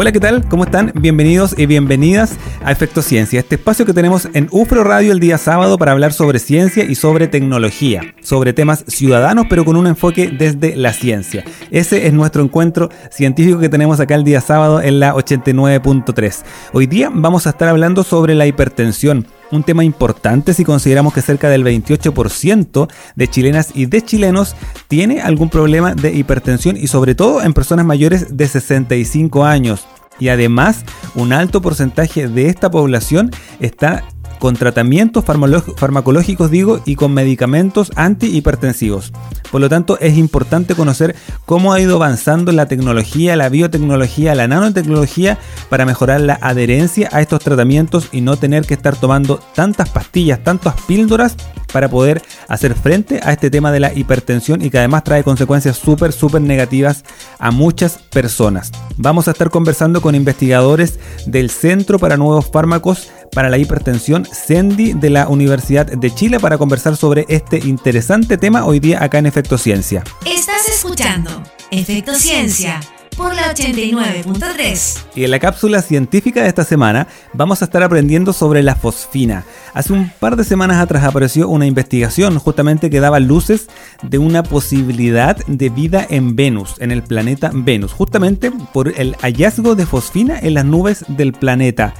Hola, ¿qué tal? ¿Cómo están? Bienvenidos y bienvenidas a Efecto Ciencia, este espacio que tenemos en UFRO Radio el día sábado para hablar sobre ciencia y sobre tecnología, sobre temas ciudadanos pero con un enfoque desde la ciencia. Ese es nuestro encuentro científico que tenemos acá el día sábado en la 89.3. Hoy día vamos a estar hablando sobre la hipertensión un tema importante si consideramos que cerca del 28% de chilenas y de chilenos tiene algún problema de hipertensión y sobre todo en personas mayores de 65 años. Y además, un alto porcentaje de esta población está con tratamientos farmacológicos, digo, y con medicamentos antihipertensivos. Por lo tanto, es importante conocer cómo ha ido avanzando la tecnología, la biotecnología, la nanotecnología para mejorar la adherencia a estos tratamientos y no tener que estar tomando tantas pastillas, tantas píldoras para poder hacer frente a este tema de la hipertensión y que además trae consecuencias súper, súper negativas a muchas personas. Vamos a estar conversando con investigadores del Centro para Nuevos Fármacos para la Hipertensión, CENDI, de la Universidad de Chile, para conversar sobre este interesante tema hoy día acá en Efecto Ciencia. Estás escuchando Efecto Ciencia por la 89.3. Y en la cápsula científica de esta semana vamos a estar aprendiendo sobre la fosfina. Hace un par de semanas atrás apareció una investigación justamente que daba luces de una posibilidad de vida en Venus, en el planeta Venus, justamente por el hallazgo de fosfina en las nubes del planeta.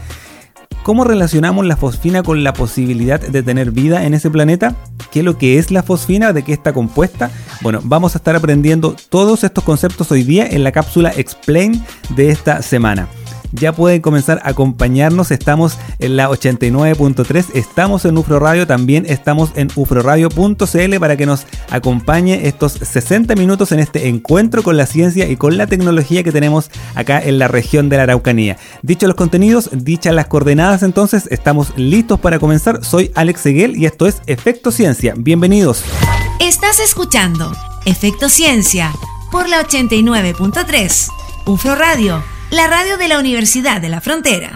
¿Cómo relacionamos la fosfina con la posibilidad de tener vida en ese planeta? ¿Qué es lo que es la fosfina? ¿De qué está compuesta? Bueno, vamos a estar aprendiendo todos estos conceptos hoy día en la cápsula Explain de esta semana ya pueden comenzar a acompañarnos. Estamos en la 89.3, estamos en UFRO Radio, también estamos en ufroradio.cl para que nos acompañe estos 60 minutos en este encuentro con la ciencia y con la tecnología que tenemos acá en la región de la Araucanía. Dicho los contenidos, dichas las coordenadas, entonces estamos listos para comenzar. Soy Alex Seguel y esto es Efecto Ciencia. Bienvenidos. Estás escuchando Efecto Ciencia por la 89.3 UFRO Radio la radio de la Universidad de la Frontera.